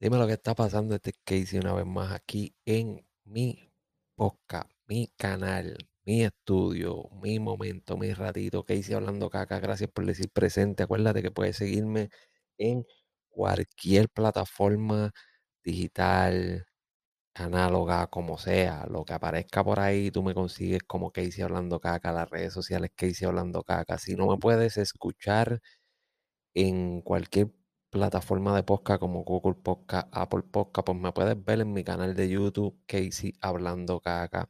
Dime lo que está pasando este Casey una vez más aquí en mi podcast, mi canal, mi estudio, mi momento, mi ratito. Casey hablando caca. Gracias por decir presente. Acuérdate que puedes seguirme en cualquier plataforma digital, análoga, como sea. Lo que aparezca por ahí, tú me consigues como Casey hablando caca. Las redes sociales Casey hablando caca. Si no me puedes escuchar en cualquier plataforma de podcast como Google Podcast, Apple Podcast, pues me puedes ver en mi canal de YouTube, Casey Hablando Caca.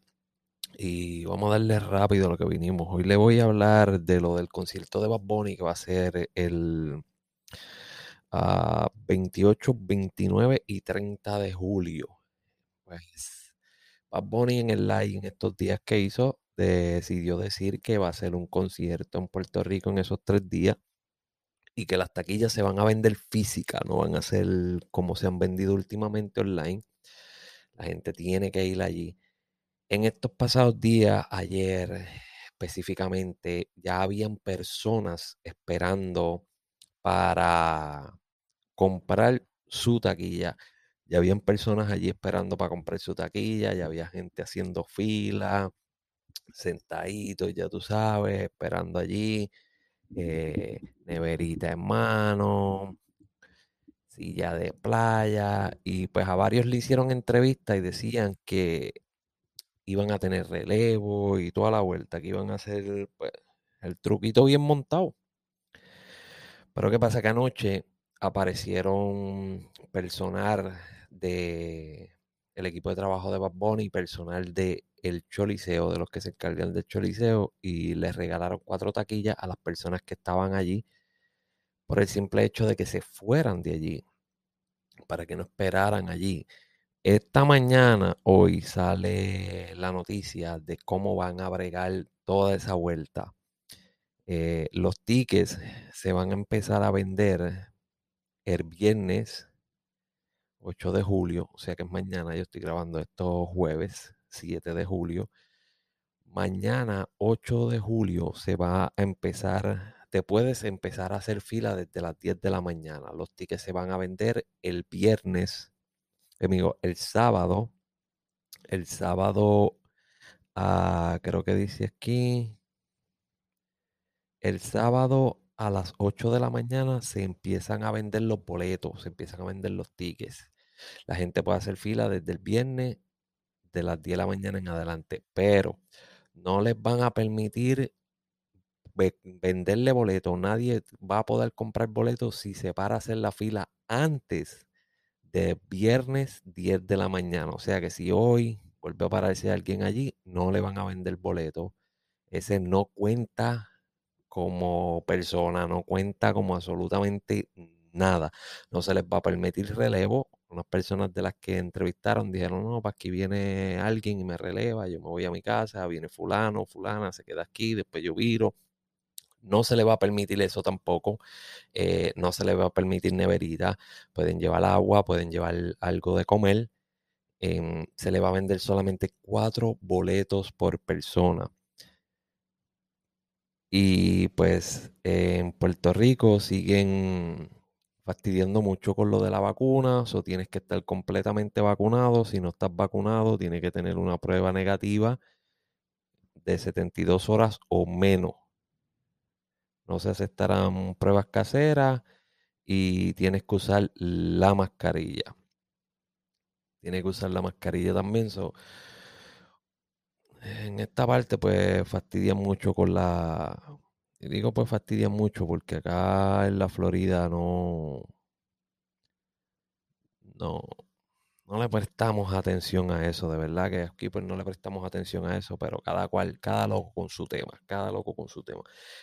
Y vamos a darle rápido lo que vinimos. Hoy le voy a hablar de lo del concierto de Bad Bunny que va a ser el 28, ah, 29 y 30 de julio. Pues Bad Bunny en el live en estos días que hizo decidió decir que va a ser un concierto en Puerto Rico en esos tres días y que las taquillas se van a vender físicas, no van a ser como se han vendido últimamente online. La gente tiene que ir allí. En estos pasados días, ayer específicamente, ya habían personas esperando para comprar su taquilla. Ya habían personas allí esperando para comprar su taquilla, ya había gente haciendo fila, sentaditos, ya tú sabes, esperando allí eh, neverita en mano, silla de playa, y pues a varios le hicieron entrevista y decían que iban a tener relevo y toda la vuelta, que iban a hacer pues, el truquito bien montado. Pero ¿qué pasa? Que anoche aparecieron personal de el equipo de trabajo de Bad Bunny, personal de el Choliseo, de los que se encargan del Choliseo, y les regalaron cuatro taquillas a las personas que estaban allí por el simple hecho de que se fueran de allí, para que no esperaran allí. Esta mañana, hoy, sale la noticia de cómo van a bregar toda esa vuelta. Eh, los tickets se van a empezar a vender el viernes 8 de julio, o sea que es mañana, yo estoy grabando esto jueves 7 de julio. Mañana 8 de julio se va a empezar, te puedes empezar a hacer fila desde las 10 de la mañana. Los tickets se van a vender el viernes, amigo, el sábado. El sábado, ah, creo que dice aquí, el sábado a las 8 de la mañana se empiezan a vender los boletos, se empiezan a vender los tickets. La gente puede hacer fila desde el viernes de las 10 de la mañana en adelante, pero no les van a permitir venderle boletos. Nadie va a poder comprar boletos si se para a hacer la fila antes de viernes 10 de la mañana. O sea que si hoy vuelve a aparecer alguien allí, no le van a vender boletos. Ese no cuenta como persona, no cuenta como absolutamente nada. No se les va a permitir relevo unas personas de las que entrevistaron dijeron, no, para aquí viene alguien y me releva, yo me voy a mi casa, viene fulano, fulana, se queda aquí, después yo viro. No se le va a permitir eso tampoco. Eh, no se le va a permitir neverita. Pueden llevar agua, pueden llevar algo de comer. Em, se le va a vender solamente cuatro boletos por persona. Y pues en Puerto Rico siguen fastidiando mucho con lo de la vacuna, o tienes que estar completamente vacunado, si no estás vacunado tienes que tener una prueba negativa de 72 horas o menos. No se aceptarán pruebas caseras y tienes que usar la mascarilla. Tienes que usar la mascarilla también. En esta parte, pues fastidia mucho con la digo pues fastidia mucho porque acá en la Florida no, no, no le prestamos atención a eso, de verdad que aquí pues no le prestamos atención a eso, pero cada cual, cada loco con su tema, cada loco con su tema.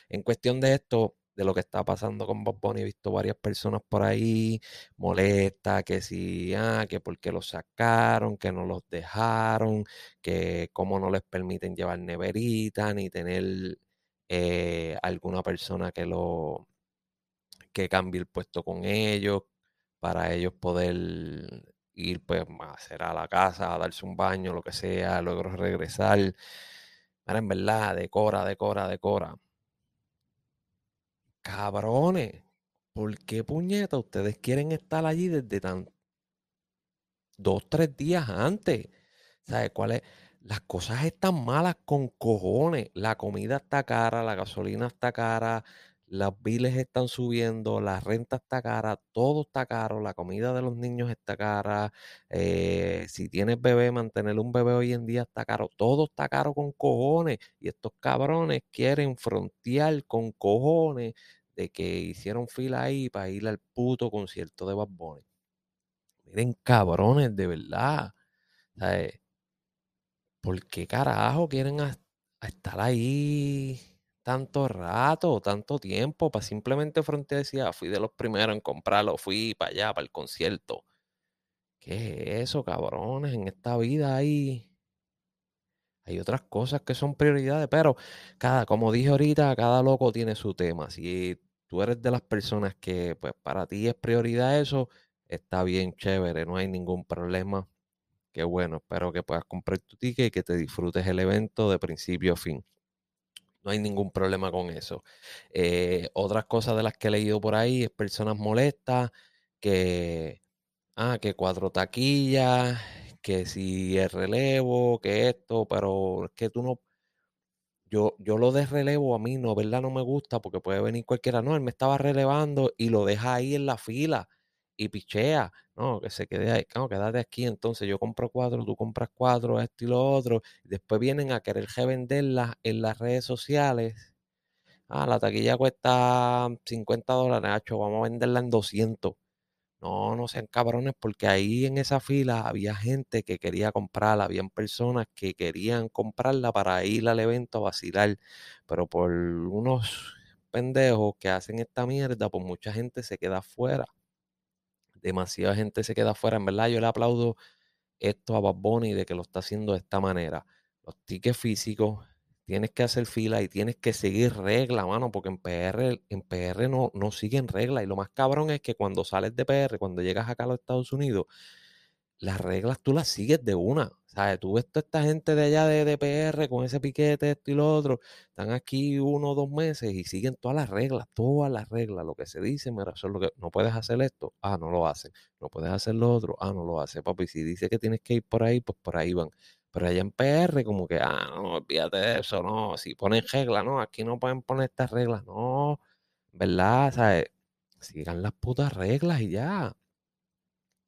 En cuestión de esto, de lo que está pasando con Bob Bunny, he visto varias personas por ahí molesta que si, ah, que porque los sacaron, que no los dejaron, que cómo no les permiten llevar neverita ni tener eh, alguna persona que lo que cambie el puesto con ellos para ellos poder ir pues a hacer a la casa, a darse un baño, lo que sea, luego regresar. Pero en verdad, decora, decora, decora. Cabrones, ¿por qué puñeta ustedes quieren estar allí desde tan dos, tres días antes. ¿Sabes cuál es? Las cosas están malas con cojones. La comida está cara, la gasolina está cara, las biles están subiendo, la renta está cara, todo está caro, la comida de los niños está cara, eh, si tienes bebé, mantener un bebé hoy en día está caro, todo está caro con cojones y estos cabrones quieren frontear con cojones de que hicieron fila ahí para ir al puto concierto de Bad Bunny. Miren, cabrones, de verdad. ¿Sabes? ¿Por qué carajo quieren estar ahí? Tanto rato, tanto tiempo, para simplemente frontear decía, fui de los primeros en comprarlo, fui para allá, para el concierto. ¿Qué es eso, cabrones? En esta vida hay, hay otras cosas que son prioridades, pero cada, como dije ahorita, cada loco tiene su tema. Si tú eres de las personas que, pues, para ti es prioridad eso, está bien chévere, no hay ningún problema. Qué bueno, espero que puedas comprar tu ticket y que te disfrutes el evento de principio a fin. No hay ningún problema con eso. Eh, otras cosas de las que he leído por ahí es personas molestas, que, ah, que cuatro taquillas, que si el relevo, que esto, pero es que tú no, yo, yo lo de relevo a mí no, ¿verdad? No me gusta porque puede venir cualquiera. No, él me estaba relevando y lo deja ahí en la fila y pichea. No, que se quede ahí. No, quédate aquí. Entonces yo compro cuatro, tú compras cuatro, esto y lo otro. Después vienen a querer revenderlas en las redes sociales. Ah, la taquilla cuesta 50 dólares, Nacho, vamos a venderla en 200. No, no sean cabrones, porque ahí en esa fila había gente que quería comprarla, habían personas que querían comprarla para ir al evento a vacilar, pero por unos pendejos que hacen esta mierda, pues mucha gente se queda afuera demasiada gente se queda afuera. En verdad, yo le aplaudo esto a Bad Bunny de que lo está haciendo de esta manera. Los tickets físicos, tienes que hacer fila y tienes que seguir regla, mano, porque en PR, en PR no, no siguen reglas. Y lo más cabrón es que cuando sales de PR, cuando llegas acá a los Estados Unidos, las reglas tú las sigues de una. ¿Sabes? Tú ves toda esta gente de allá de, DPR con ese piquete, esto y lo otro, están aquí uno o dos meses y siguen todas las reglas, todas las reglas, lo que se dice, mira, eso es lo que, no puedes hacer esto, ah, no lo hacen, no puedes hacer lo otro, ah, no lo hace, papi, si dice que tienes que ir por ahí, pues por ahí van. Pero allá en PR, como que, ah, no, olvídate de eso, no, si ponen reglas, no, aquí no pueden poner estas reglas, no, ¿verdad? ¿Sabes? Sigan las putas reglas y ya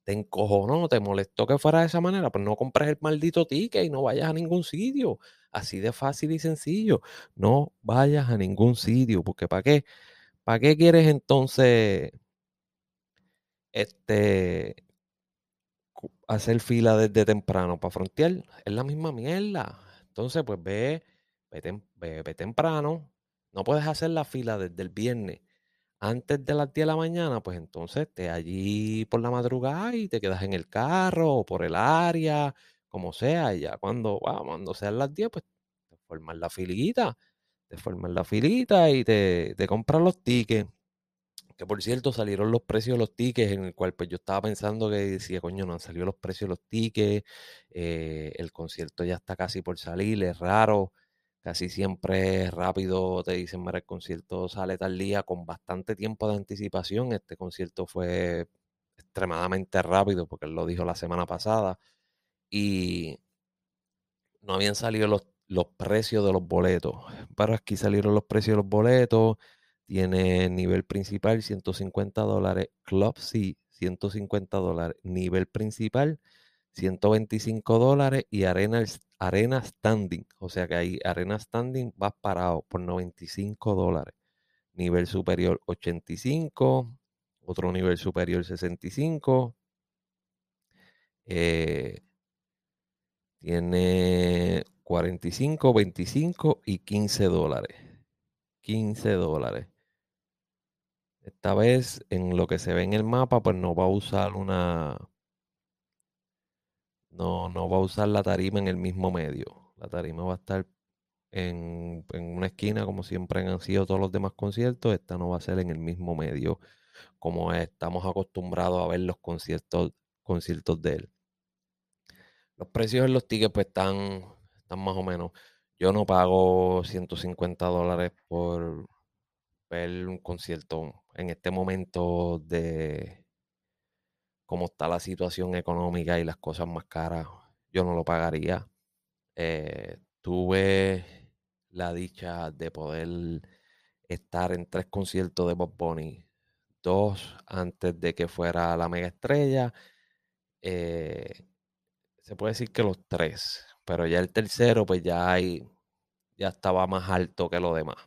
te encojonó, te molestó que fuera de esa manera, pues no compres el maldito ticket y no vayas a ningún sitio. Así de fácil y sencillo. No vayas a ningún sitio, porque ¿para qué? ¿Para qué quieres entonces este hacer fila desde temprano para frontear? Es la misma mierda. Entonces, pues ve, ve temprano. No puedes hacer la fila desde el viernes antes de las 10 de la mañana, pues entonces te allí por la madrugada y te quedas en el carro o por el área, como sea, ya cuando, cuando sean las 10, pues te formas la filita, te formas la filita y te, te compras los tickets. Que por cierto salieron los precios de los tickets, en el cual pues yo estaba pensando que decía, coño, no han salido los precios de los tickets, eh, el concierto ya está casi por salir, es raro Casi siempre rápido te dicen, mira, el concierto sale tal día con bastante tiempo de anticipación. Este concierto fue extremadamente rápido porque lo dijo la semana pasada y no habían salido los, los precios de los boletos. Pero aquí salieron los precios de los boletos. Tiene nivel principal 150 dólares, Club C 150 dólares, nivel principal 125 dólares y arena, arena standing. O sea que ahí arena standing vas parado por 95 dólares. Nivel superior 85, otro nivel superior 65. Eh, tiene 45, 25 y 15 dólares. 15 dólares. Esta vez en lo que se ve en el mapa, pues no va a usar una, no, no va a usar la tarima en el mismo medio. La tarima va a estar en, una esquina como siempre han sido todos los demás conciertos. Esta no va a ser en el mismo medio como estamos acostumbrados a ver los conciertos, conciertos de él. Los precios en los tickets pues están, están más o menos. Yo no pago 150 dólares por ver un concierto en este momento de cómo está la situación económica y las cosas más caras, yo no lo pagaría. Eh, tuve la dicha de poder estar en tres conciertos de Bob Bunny, dos antes de que fuera la mega estrella. Eh, se puede decir que los tres, pero ya el tercero, pues ya hay, ya estaba más alto que lo demás,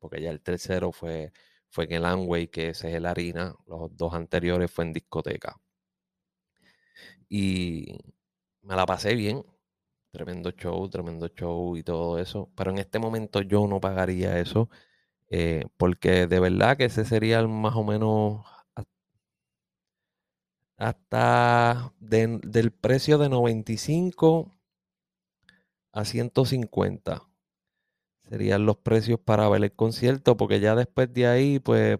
porque ya el tercero fue, fue en el Amway, que ese es el Harina, los dos anteriores fue en discoteca. Y me la pasé bien, tremendo show, tremendo show y todo eso, pero en este momento yo no pagaría eso, eh, porque de verdad que ese sería más o menos hasta del precio de 95 a 150 serían los precios para ver el concierto, porque ya después de ahí, pues,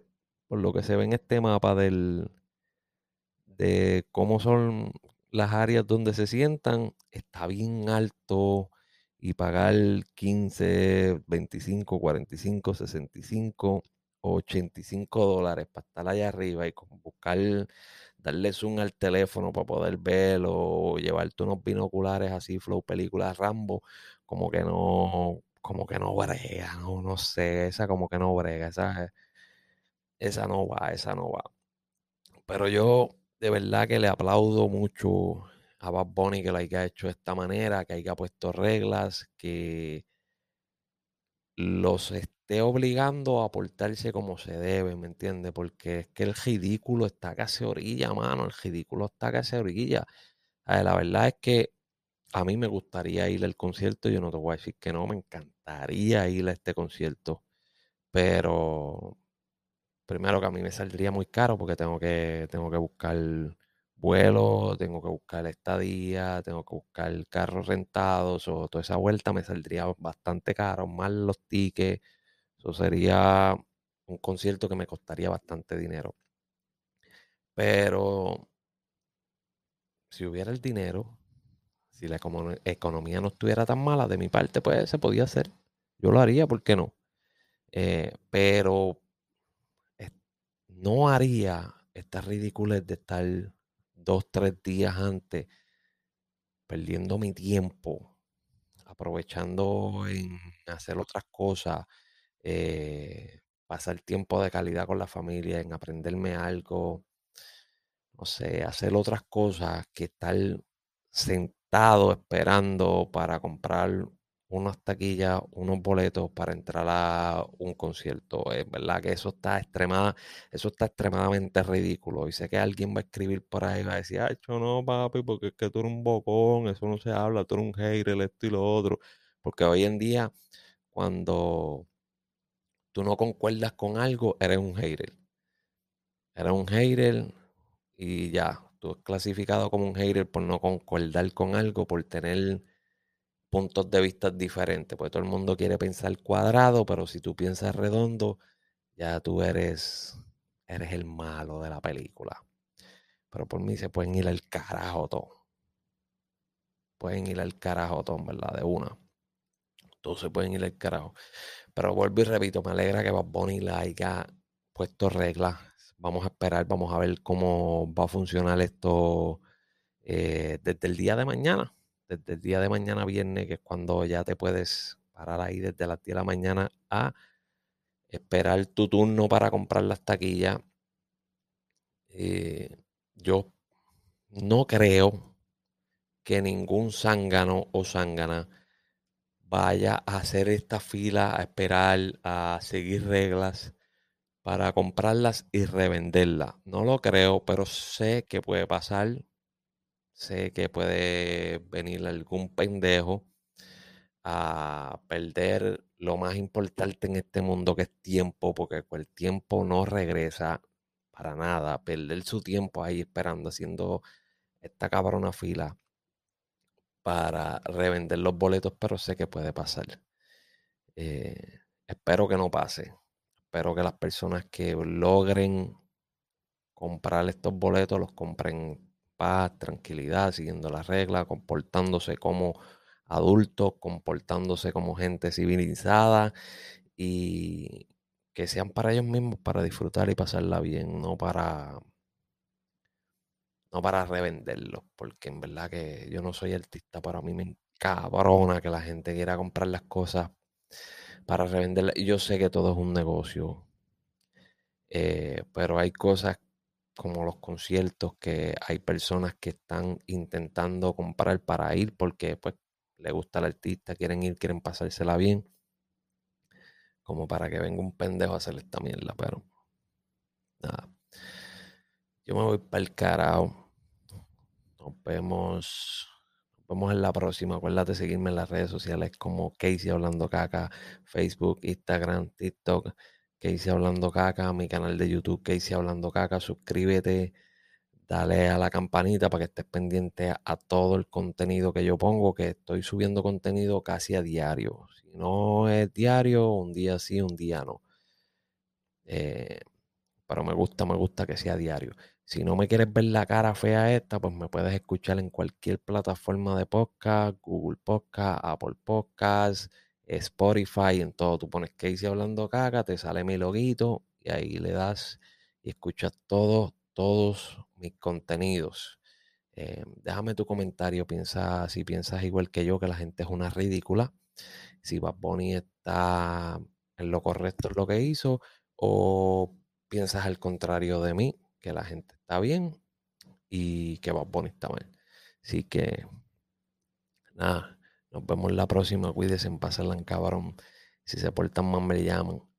por lo que se ve en este mapa del de cómo son las áreas donde se sientan, está bien alto y pagar 15, 25, 45, 65, 85 dólares para estar allá arriba y buscar, darle zoom al teléfono para poder verlo, o llevarte unos binoculares así, flow películas Rambo, como que no, como que no brega, no, no sé, esa como que no brega, esa, esa no va, esa no va. Pero yo de verdad que le aplaudo mucho a Bad Bunny que lo haya hecho de esta manera, que haya puesto reglas, que los esté obligando a portarse como se debe, ¿me entiendes? Porque es que el ridículo está casi orilla, mano, el ridículo está casi orilla. la verdad es que a mí me gustaría ir al concierto, yo no te voy a decir que no, me encantaría ir a este concierto, pero primero que a mí me saldría muy caro porque tengo que, tengo que buscar vuelo, tengo que buscar estadía, tengo que buscar carros rentados o toda esa vuelta me saldría bastante caro, más los tickets, eso sería un concierto que me costaría bastante dinero. Pero si hubiera el dinero, si la economía no estuviera tan mala de mi parte, pues se podía hacer. Yo lo haría, ¿por qué no? Eh, pero no haría esta ridiculez de estar dos, tres días antes perdiendo mi tiempo, aprovechando en hacer otras cosas, eh, pasar tiempo de calidad con la familia, en aprenderme algo, no sé, hacer otras cosas que estar sentado esperando para comprar unas taquillas, unos boletos para entrar a un concierto. Es verdad que eso está extremada, eso está extremadamente ridículo. Y sé que alguien va a escribir por ahí, va a decir, ay, yo no, papi, porque es que tú eres un bocón, eso no se habla, tú eres un hater, esto y lo otro. Porque hoy en día, cuando tú no concuerdas con algo, eres un hater. Eres un hater y ya, tú eres clasificado como un hater por no concordar con algo, por tener puntos de vista diferentes, porque todo el mundo quiere pensar cuadrado, pero si tú piensas redondo, ya tú eres, eres el malo de la película. Pero por mí se pueden ir al carajo todo. Pueden ir al carajo todo, ¿verdad? De una. Todos se pueden ir al carajo. Pero vuelvo y repito, me alegra que Bad le haya puesto reglas. Vamos a esperar, vamos a ver cómo va a funcionar esto eh, desde el día de mañana desde el día de mañana viernes, que es cuando ya te puedes parar ahí desde las 10 de la mañana a esperar tu turno para comprar las taquillas. Eh, yo no creo que ningún zángano o zángana vaya a hacer esta fila, a esperar, a seguir reglas para comprarlas y revenderlas. No lo creo, pero sé que puede pasar Sé que puede venir algún pendejo a perder lo más importante en este mundo que es tiempo, porque el tiempo no regresa para nada. Perder su tiempo ahí esperando, haciendo esta cabrona fila para revender los boletos, pero sé que puede pasar. Eh, espero que no pase. Espero que las personas que logren comprar estos boletos los compren paz, tranquilidad, siguiendo las reglas, comportándose como adultos, comportándose como gente civilizada y que sean para ellos mismos para disfrutar y pasarla bien, no para no para revenderlos, porque en verdad que yo no soy artista, pero a mí me encabrona que la gente quiera comprar las cosas para revenderlas. Yo sé que todo es un negocio, eh, pero hay cosas como los conciertos que hay personas que están intentando comprar para ir porque pues le gusta el artista, quieren ir, quieren pasársela bien, como para que venga un pendejo a hacer esta mierda, pero nada. Yo me voy para el carajo. Nos vemos. Nos vemos en la próxima. Acuérdate de seguirme en las redes sociales como Casey Hablando Caca, Facebook, Instagram, TikTok, Casey Hablando Caca, mi canal de YouTube, Casey Hablando Caca. Suscríbete, dale a la campanita para que estés pendiente a, todo el contenido que yo pongo, que estoy subiendo contenido casi a diario. Si no es diario, un día sí, un día no. Eh, pero me gusta, me gusta que sea diario. Si no me quieres ver la cara fea esta, pues me puedes escuchar en cualquier plataforma de podcast, Google Podcast, Apple Podcast, Spotify, en todo. Tú pones Casey hablando caca, te sale mi loguito y ahí le das y escuchas todos, todos mis contenidos. Eh, déjame tu comentario, piensa si piensas igual que yo que la gente es una ridícula. Si Bad Bunny está en lo correcto en lo que hizo o piensas al contrario de mí, que la gente está bien y que va Bunny está mal. Así que, nada, nos vemos la próxima. Cuídense, pásenla en cabrón. Si se portan mal, me llaman.